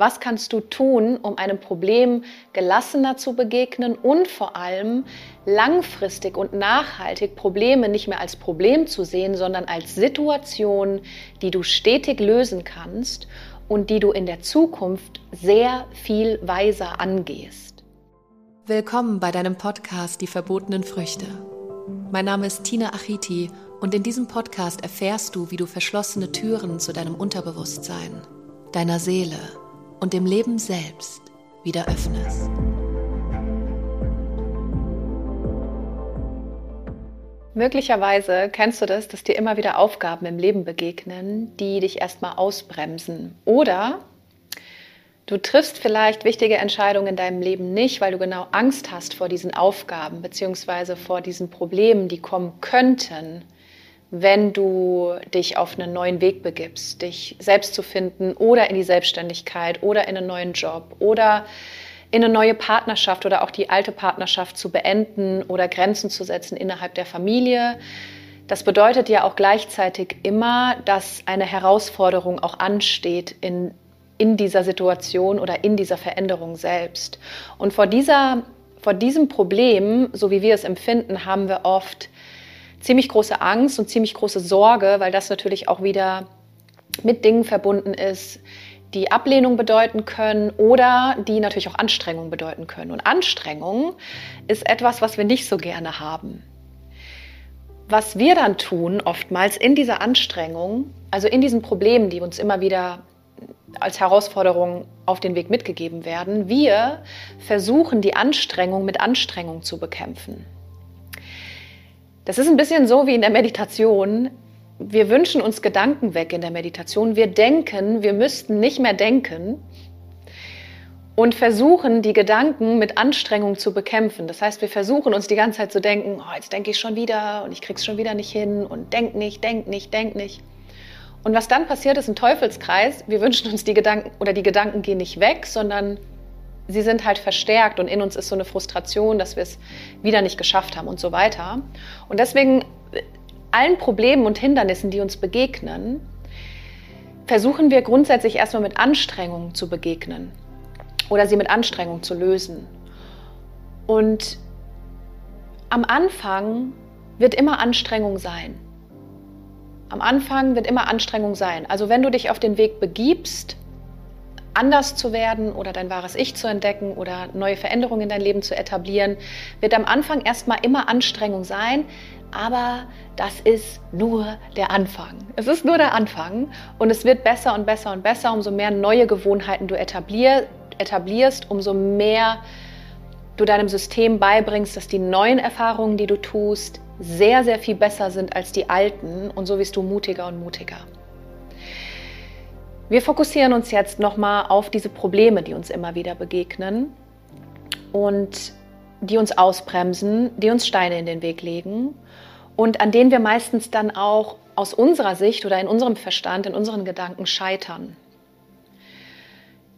Was kannst du tun, um einem Problem gelassener zu begegnen und vor allem langfristig und nachhaltig Probleme nicht mehr als Problem zu sehen, sondern als Situation, die du stetig lösen kannst und die du in der Zukunft sehr viel weiser angehst? Willkommen bei deinem Podcast Die verbotenen Früchte. Mein Name ist Tina Achiti und in diesem Podcast erfährst du, wie du verschlossene Türen zu deinem Unterbewusstsein, deiner Seele, und dem Leben selbst wieder öffnest. Möglicherweise kennst du das, dass dir immer wieder Aufgaben im Leben begegnen, die dich erstmal ausbremsen. Oder du triffst vielleicht wichtige Entscheidungen in deinem Leben nicht, weil du genau Angst hast vor diesen Aufgaben bzw. vor diesen Problemen, die kommen könnten wenn du dich auf einen neuen Weg begibst, dich selbst zu finden oder in die Selbstständigkeit oder in einen neuen Job oder in eine neue Partnerschaft oder auch die alte Partnerschaft zu beenden oder Grenzen zu setzen innerhalb der Familie. Das bedeutet ja auch gleichzeitig immer, dass eine Herausforderung auch ansteht in, in dieser Situation oder in dieser Veränderung selbst. Und vor, dieser, vor diesem Problem, so wie wir es empfinden, haben wir oft ziemlich große Angst und ziemlich große Sorge, weil das natürlich auch wieder mit Dingen verbunden ist, die Ablehnung bedeuten können oder die natürlich auch Anstrengung bedeuten können. Und Anstrengung ist etwas, was wir nicht so gerne haben. Was wir dann tun, oftmals in dieser Anstrengung, also in diesen Problemen, die uns immer wieder als Herausforderung auf den Weg mitgegeben werden, wir versuchen die Anstrengung mit Anstrengung zu bekämpfen. Das ist ein bisschen so wie in der Meditation. Wir wünschen uns Gedanken weg in der Meditation. Wir denken, wir müssten nicht mehr denken und versuchen, die Gedanken mit Anstrengung zu bekämpfen. Das heißt, wir versuchen uns die ganze Zeit zu denken, oh, jetzt denke ich schon wieder und ich krieg's schon wieder nicht hin und denk nicht, denk nicht, denk nicht. Und was dann passiert, ist ein Teufelskreis. Wir wünschen uns die Gedanken oder die Gedanken gehen nicht weg, sondern sie sind halt verstärkt und in uns ist so eine Frustration, dass wir es wieder nicht geschafft haben und so weiter. Und deswegen allen Problemen und Hindernissen, die uns begegnen, versuchen wir grundsätzlich erstmal mit Anstrengung zu begegnen oder sie mit Anstrengung zu lösen. Und am Anfang wird immer Anstrengung sein. Am Anfang wird immer Anstrengung sein. Also wenn du dich auf den Weg begibst, anders zu werden oder dein wahres Ich zu entdecken oder neue Veränderungen in dein Leben zu etablieren, wird am Anfang erstmal immer Anstrengung sein, aber das ist nur der Anfang. Es ist nur der Anfang und es wird besser und besser und besser, umso mehr neue Gewohnheiten du etablier, etablierst, umso mehr du deinem System beibringst, dass die neuen Erfahrungen, die du tust, sehr, sehr viel besser sind als die alten und so wirst du mutiger und mutiger. Wir fokussieren uns jetzt nochmal auf diese Probleme, die uns immer wieder begegnen und die uns ausbremsen, die uns Steine in den Weg legen und an denen wir meistens dann auch aus unserer Sicht oder in unserem Verstand, in unseren Gedanken scheitern.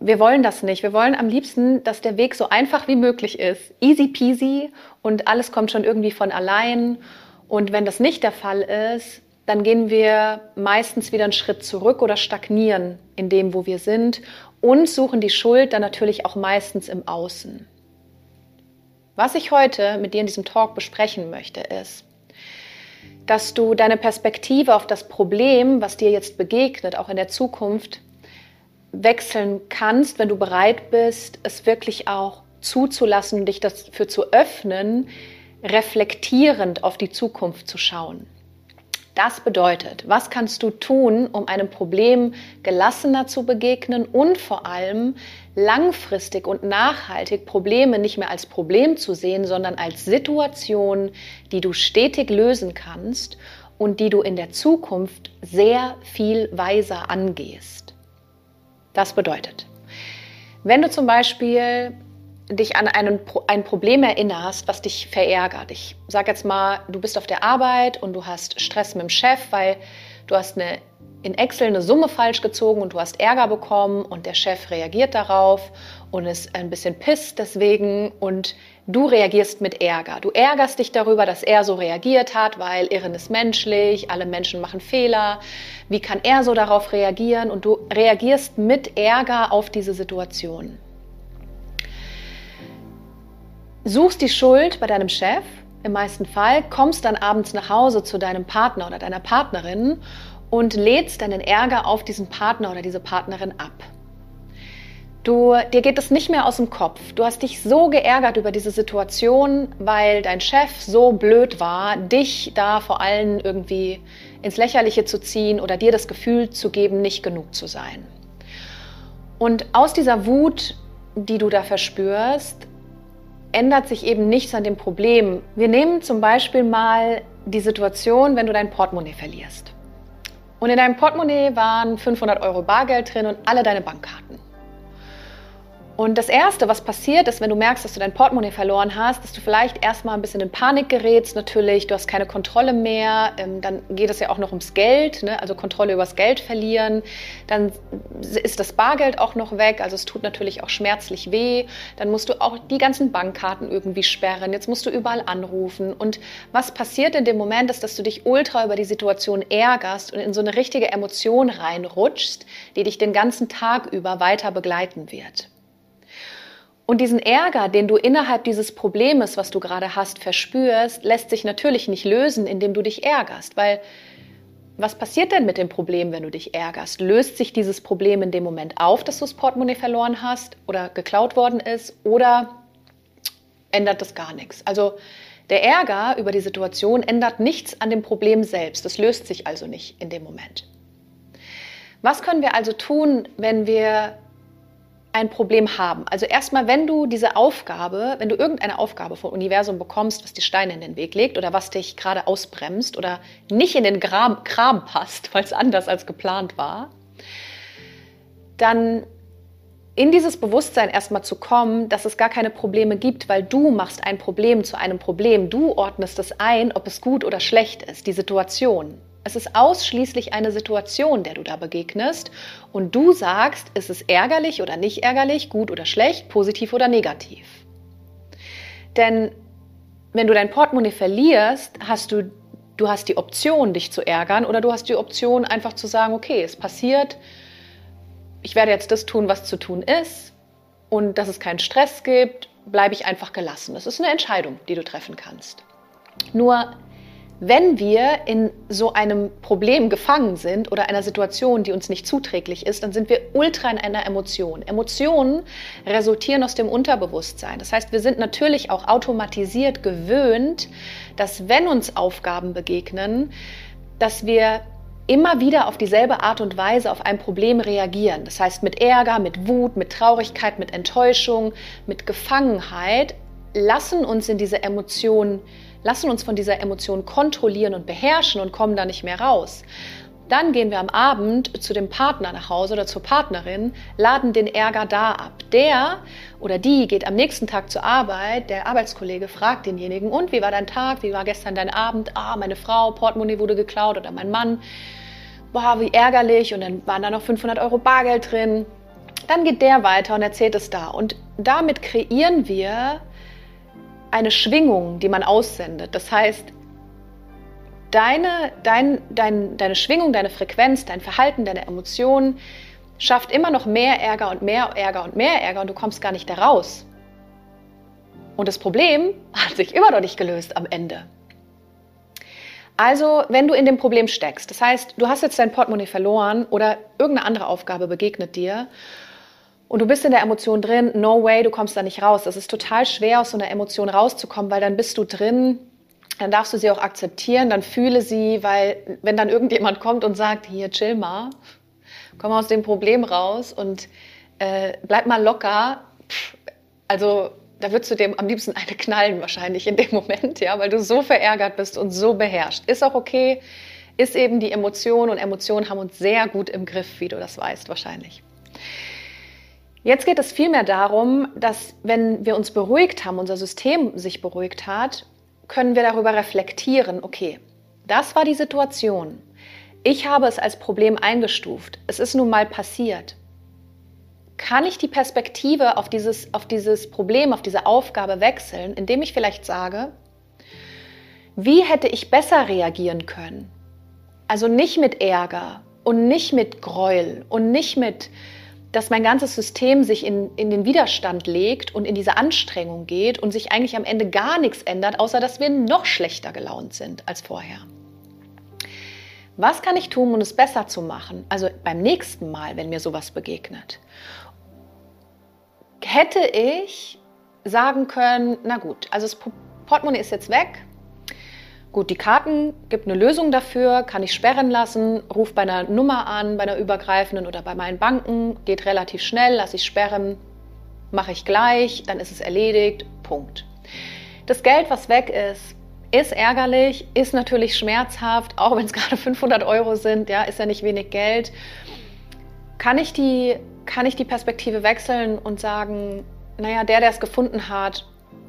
Wir wollen das nicht. Wir wollen am liebsten, dass der Weg so einfach wie möglich ist. Easy peasy und alles kommt schon irgendwie von allein. Und wenn das nicht der Fall ist, dann gehen wir meistens wieder einen Schritt zurück oder stagnieren in dem, wo wir sind und suchen die Schuld dann natürlich auch meistens im Außen. Was ich heute mit dir in diesem Talk besprechen möchte, ist, dass du deine Perspektive auf das Problem, was dir jetzt begegnet, auch in der Zukunft, wechseln kannst, wenn du bereit bist, es wirklich auch zuzulassen, dich dafür zu öffnen, reflektierend auf die Zukunft zu schauen. Das bedeutet, was kannst du tun, um einem Problem gelassener zu begegnen und vor allem langfristig und nachhaltig Probleme nicht mehr als Problem zu sehen, sondern als Situation, die du stetig lösen kannst und die du in der Zukunft sehr viel weiser angehst. Das bedeutet, wenn du zum Beispiel dich an einen, ein Problem erinnerst, was dich verärgert. Ich sage jetzt mal, du bist auf der Arbeit und du hast Stress mit dem Chef, weil du hast eine, in Excel eine Summe falsch gezogen und du hast Ärger bekommen und der Chef reagiert darauf und ist ein bisschen pisst deswegen und du reagierst mit Ärger. Du ärgerst dich darüber, dass er so reagiert hat, weil Irren ist menschlich, alle Menschen machen Fehler. Wie kann er so darauf reagieren? Und du reagierst mit Ärger auf diese Situation. Suchst die Schuld bei deinem Chef im meisten Fall, kommst dann abends nach Hause zu deinem Partner oder deiner Partnerin und lädst deinen Ärger auf diesen Partner oder diese Partnerin ab. Du, dir geht es nicht mehr aus dem Kopf. Du hast dich so geärgert über diese Situation, weil dein Chef so blöd war, dich da vor allem irgendwie ins Lächerliche zu ziehen oder dir das Gefühl zu geben, nicht genug zu sein. Und aus dieser Wut, die du da verspürst, ändert sich eben nichts an dem Problem. Wir nehmen zum Beispiel mal die Situation, wenn du dein Portemonnaie verlierst. Und in deinem Portemonnaie waren 500 Euro Bargeld drin und alle deine Bankkarten. Und das Erste, was passiert, ist, wenn du merkst, dass du dein Portemonnaie verloren hast, dass du vielleicht erstmal ein bisschen in Panik gerätst, natürlich, du hast keine Kontrolle mehr, ähm, dann geht es ja auch noch ums Geld, ne? also Kontrolle übers Geld verlieren, dann ist das Bargeld auch noch weg, also es tut natürlich auch schmerzlich weh, dann musst du auch die ganzen Bankkarten irgendwie sperren, jetzt musst du überall anrufen und was passiert in dem Moment ist, dass du dich ultra über die Situation ärgerst und in so eine richtige Emotion reinrutschst, die dich den ganzen Tag über weiter begleiten wird. Und diesen Ärger, den du innerhalb dieses Problems, was du gerade hast, verspürst, lässt sich natürlich nicht lösen, indem du dich ärgerst. Weil was passiert denn mit dem Problem, wenn du dich ärgerst? Löst sich dieses Problem in dem Moment auf, dass du das Portemonnaie verloren hast oder geklaut worden ist? Oder ändert das gar nichts? Also der Ärger über die Situation ändert nichts an dem Problem selbst. Das löst sich also nicht in dem Moment. Was können wir also tun, wenn wir ein Problem haben. Also erstmal, wenn du diese Aufgabe, wenn du irgendeine Aufgabe vom Universum bekommst, was die Steine in den Weg legt oder was dich gerade ausbremst oder nicht in den Kram, Kram passt, weil es anders als geplant war, dann in dieses Bewusstsein erstmal zu kommen, dass es gar keine Probleme gibt, weil du machst ein Problem zu einem Problem. Du ordnest es ein, ob es gut oder schlecht ist, die Situation. Es ist ausschließlich eine Situation, der du da begegnest und du sagst, ist es ärgerlich oder nicht ärgerlich, gut oder schlecht, positiv oder negativ. Denn wenn du dein Portemonnaie verlierst, hast du, du hast die Option, dich zu ärgern oder du hast die Option, einfach zu sagen, okay, es passiert, ich werde jetzt das tun, was zu tun ist und dass es keinen Stress gibt, bleibe ich einfach gelassen. Das ist eine Entscheidung, die du treffen kannst. Nur wenn wir in so einem Problem gefangen sind oder einer Situation, die uns nicht zuträglich ist, dann sind wir ultra in einer Emotion. Emotionen resultieren aus dem Unterbewusstsein. Das heißt, wir sind natürlich auch automatisiert gewöhnt, dass wenn uns Aufgaben begegnen, dass wir immer wieder auf dieselbe Art und Weise auf ein Problem reagieren. Das heißt mit Ärger, mit Wut, mit Traurigkeit, mit Enttäuschung, mit Gefangenheit lassen uns in diese Emotionen lassen uns von dieser Emotion kontrollieren und beherrschen und kommen da nicht mehr raus. Dann gehen wir am Abend zu dem Partner nach Hause oder zur Partnerin, laden den Ärger da ab. Der oder die geht am nächsten Tag zur Arbeit, der Arbeitskollege fragt denjenigen, und wie war dein Tag, wie war gestern dein Abend? Ah, meine Frau, Portemonnaie wurde geklaut oder mein Mann. Boah, wie ärgerlich und dann waren da noch 500 Euro Bargeld drin. Dann geht der weiter und erzählt es da. Und damit kreieren wir eine Schwingung, die man aussendet. Das heißt, deine, dein, dein, deine Schwingung, deine Frequenz, dein Verhalten, deine Emotionen schafft immer noch mehr Ärger und mehr Ärger und mehr Ärger und du kommst gar nicht da raus. Und das Problem hat sich immer noch nicht gelöst am Ende. Also, wenn du in dem Problem steckst, das heißt, du hast jetzt dein Portemonnaie verloren oder irgendeine andere Aufgabe begegnet dir und du bist in der Emotion drin, no way, du kommst da nicht raus. Es ist total schwer, aus so einer Emotion rauszukommen, weil dann bist du drin, dann darfst du sie auch akzeptieren, dann fühle sie, weil wenn dann irgendjemand kommt und sagt, hier, chill mal, komm aus dem Problem raus und äh, bleib mal locker, also da würdest du dem am liebsten eine knallen wahrscheinlich in dem Moment, ja, weil du so verärgert bist und so beherrscht. Ist auch okay, ist eben die Emotion und Emotionen haben uns sehr gut im Griff, wie du das weißt wahrscheinlich. Jetzt geht es vielmehr darum, dass wenn wir uns beruhigt haben, unser System sich beruhigt hat, können wir darüber reflektieren, okay, das war die Situation. Ich habe es als Problem eingestuft. Es ist nun mal passiert. Kann ich die Perspektive auf dieses, auf dieses Problem, auf diese Aufgabe wechseln, indem ich vielleicht sage, wie hätte ich besser reagieren können? Also nicht mit Ärger und nicht mit Gräuel und nicht mit, dass mein ganzes System sich in, in den Widerstand legt und in diese Anstrengung geht und sich eigentlich am Ende gar nichts ändert, außer dass wir noch schlechter gelaunt sind als vorher. Was kann ich tun, um es besser zu machen? Also beim nächsten Mal, wenn mir sowas begegnet. Hätte ich sagen können, na gut, also das Portemonnaie ist jetzt weg, Gut, die Karten gibt eine Lösung dafür, kann ich sperren lassen, ruf bei einer Nummer an, bei einer übergreifenden oder bei meinen Banken, geht relativ schnell, lasse ich sperren, mache ich gleich, dann ist es erledigt, Punkt. Das Geld, was weg ist, ist ärgerlich, ist natürlich schmerzhaft, auch wenn es gerade 500 Euro sind, ja, ist ja nicht wenig Geld. Kann ich die, kann ich die Perspektive wechseln und sagen, naja, der, der es gefunden hat,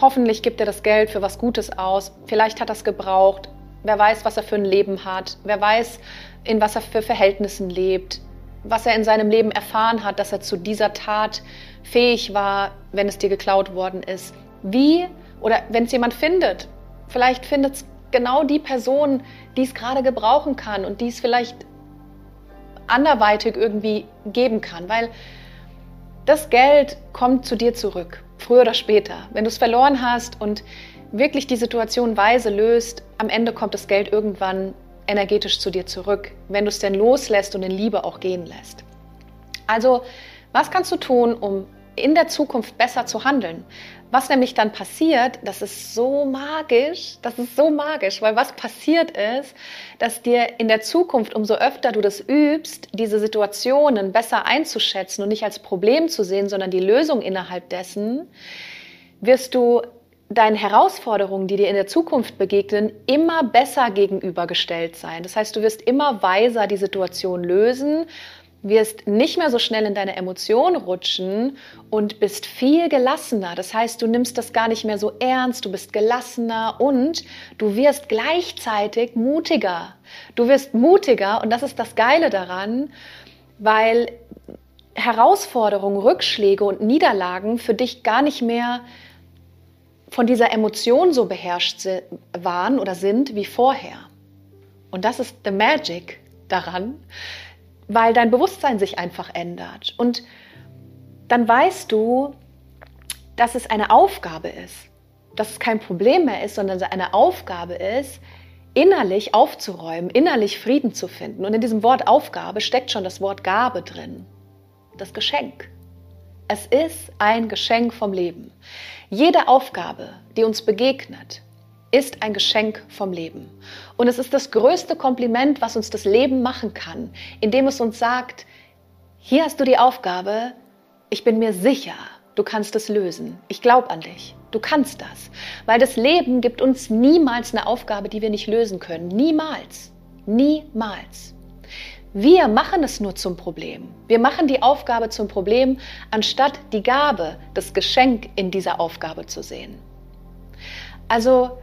hoffentlich gibt er das Geld für was Gutes aus. Vielleicht hat er es gebraucht. Wer weiß, was er für ein Leben hat. Wer weiß, in was er für Verhältnissen lebt. Was er in seinem Leben erfahren hat, dass er zu dieser Tat fähig war, wenn es dir geklaut worden ist. Wie, oder wenn es jemand findet, vielleicht findet es genau die Person, die es gerade gebrauchen kann und die es vielleicht anderweitig irgendwie geben kann. Weil das Geld kommt zu dir zurück früher oder später. Wenn du es verloren hast und wirklich die Situation weise löst, am Ende kommt das Geld irgendwann energetisch zu dir zurück, wenn du es denn loslässt und in Liebe auch gehen lässt. Also, was kannst du tun, um in der Zukunft besser zu handeln? Was nämlich dann passiert, das ist so magisch, das ist so magisch, weil was passiert ist, dass dir in der Zukunft, umso öfter du das übst, diese Situationen besser einzuschätzen und nicht als Problem zu sehen, sondern die Lösung innerhalb dessen, wirst du deinen Herausforderungen, die dir in der Zukunft begegnen, immer besser gegenübergestellt sein. Das heißt, du wirst immer weiser die Situation lösen wirst nicht mehr so schnell in deine Emotionen rutschen und bist viel gelassener. Das heißt, du nimmst das gar nicht mehr so ernst, du bist gelassener und du wirst gleichzeitig mutiger. Du wirst mutiger und das ist das Geile daran, weil Herausforderungen, Rückschläge und Niederlagen für dich gar nicht mehr von dieser Emotion so beherrscht waren oder sind wie vorher. Und das ist the magic daran, weil dein Bewusstsein sich einfach ändert. Und dann weißt du, dass es eine Aufgabe ist, dass es kein Problem mehr ist, sondern eine Aufgabe ist, innerlich aufzuräumen, innerlich Frieden zu finden. Und in diesem Wort Aufgabe steckt schon das Wort Gabe drin, das Geschenk. Es ist ein Geschenk vom Leben. Jede Aufgabe, die uns begegnet, ist ein Geschenk vom Leben. Und es ist das größte Kompliment, was uns das Leben machen kann, indem es uns sagt, hier hast du die Aufgabe, ich bin mir sicher, du kannst es lösen. Ich glaube an dich. Du kannst das. Weil das Leben gibt uns niemals eine Aufgabe, die wir nicht lösen können. Niemals. Niemals. Wir machen es nur zum Problem. Wir machen die Aufgabe zum Problem, anstatt die Gabe, das Geschenk in dieser Aufgabe zu sehen. Also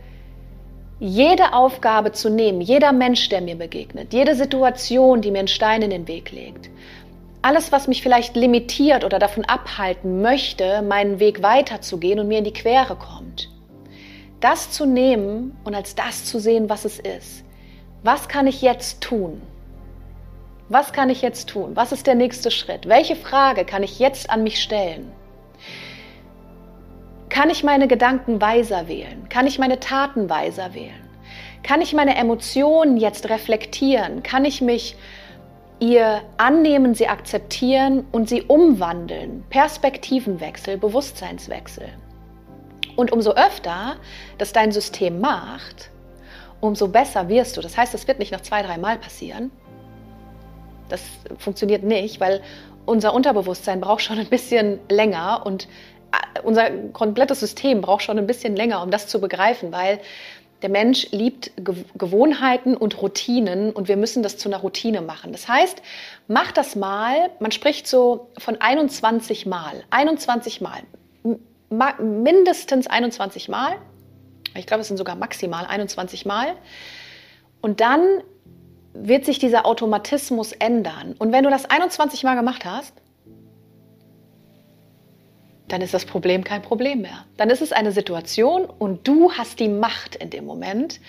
jede Aufgabe zu nehmen, jeder Mensch, der mir begegnet, jede Situation, die mir einen Stein in den Weg legt, alles, was mich vielleicht limitiert oder davon abhalten möchte, meinen Weg weiterzugehen und mir in die Quere kommt, das zu nehmen und als das zu sehen, was es ist. Was kann ich jetzt tun? Was kann ich jetzt tun? Was ist der nächste Schritt? Welche Frage kann ich jetzt an mich stellen? Kann ich meine Gedanken weiser wählen? Kann ich meine Taten weiser wählen? Kann ich meine Emotionen jetzt reflektieren? Kann ich mich ihr annehmen, sie akzeptieren und sie umwandeln? Perspektivenwechsel, Bewusstseinswechsel. Und umso öfter das dein System macht, umso besser wirst du. Das heißt, das wird nicht noch zwei, drei Mal passieren. Das funktioniert nicht, weil unser Unterbewusstsein braucht schon ein bisschen länger und unser komplettes System braucht schon ein bisschen länger, um das zu begreifen, weil der Mensch liebt Gewohnheiten und Routinen und wir müssen das zu einer Routine machen. Das heißt, mach das mal, man spricht so von 21 Mal, 21 Mal, mindestens 21 Mal, ich glaube, es sind sogar maximal 21 Mal. Und dann wird sich dieser Automatismus ändern. Und wenn du das 21 Mal gemacht hast, dann ist das Problem kein Problem mehr. Dann ist es eine Situation und du hast die Macht in dem Moment,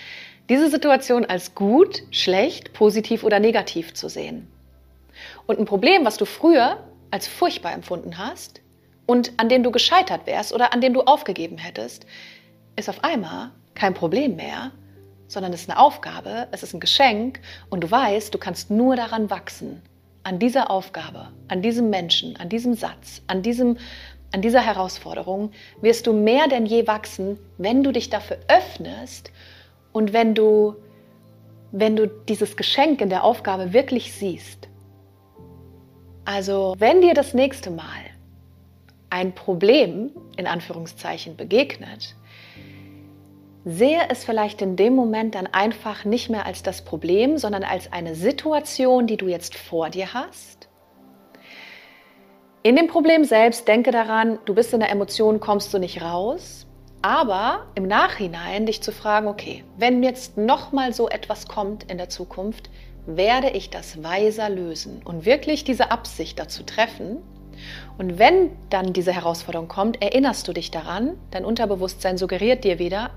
diese Situation als gut, schlecht, positiv oder negativ zu sehen. Und ein Problem, was du früher als furchtbar empfunden hast und an dem du gescheitert wärst oder an dem du aufgegeben hättest, ist auf einmal kein Problem mehr, sondern es ist eine Aufgabe, es ist ein Geschenk und du weißt, du kannst nur daran wachsen, an dieser Aufgabe, an diesem Menschen, an diesem Satz, an diesem an dieser Herausforderung wirst du mehr denn je wachsen, wenn du dich dafür öffnest und wenn du, wenn du dieses Geschenk in der Aufgabe wirklich siehst. Also, wenn dir das nächste Mal ein Problem in Anführungszeichen begegnet, sehe es vielleicht in dem Moment dann einfach nicht mehr als das Problem, sondern als eine Situation, die du jetzt vor dir hast in dem Problem selbst denke daran, du bist in der Emotion, kommst du nicht raus. Aber im Nachhinein dich zu fragen, okay, wenn jetzt nochmal so etwas kommt in der Zukunft, werde ich das weiser lösen und wirklich diese Absicht dazu treffen. Und wenn dann diese Herausforderung kommt, erinnerst du dich daran, dein Unterbewusstsein suggeriert dir wieder,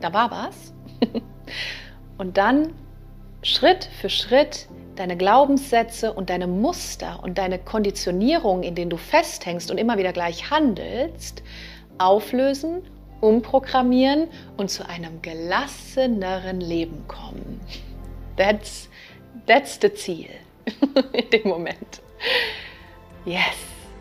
da war was. und dann Schritt für Schritt deine Glaubenssätze und deine Muster und deine Konditionierung, in denen du festhängst und immer wieder gleich handelst, auflösen, umprogrammieren und zu einem gelasseneren Leben kommen. That's, that's the Ziel in dem Moment. Yes.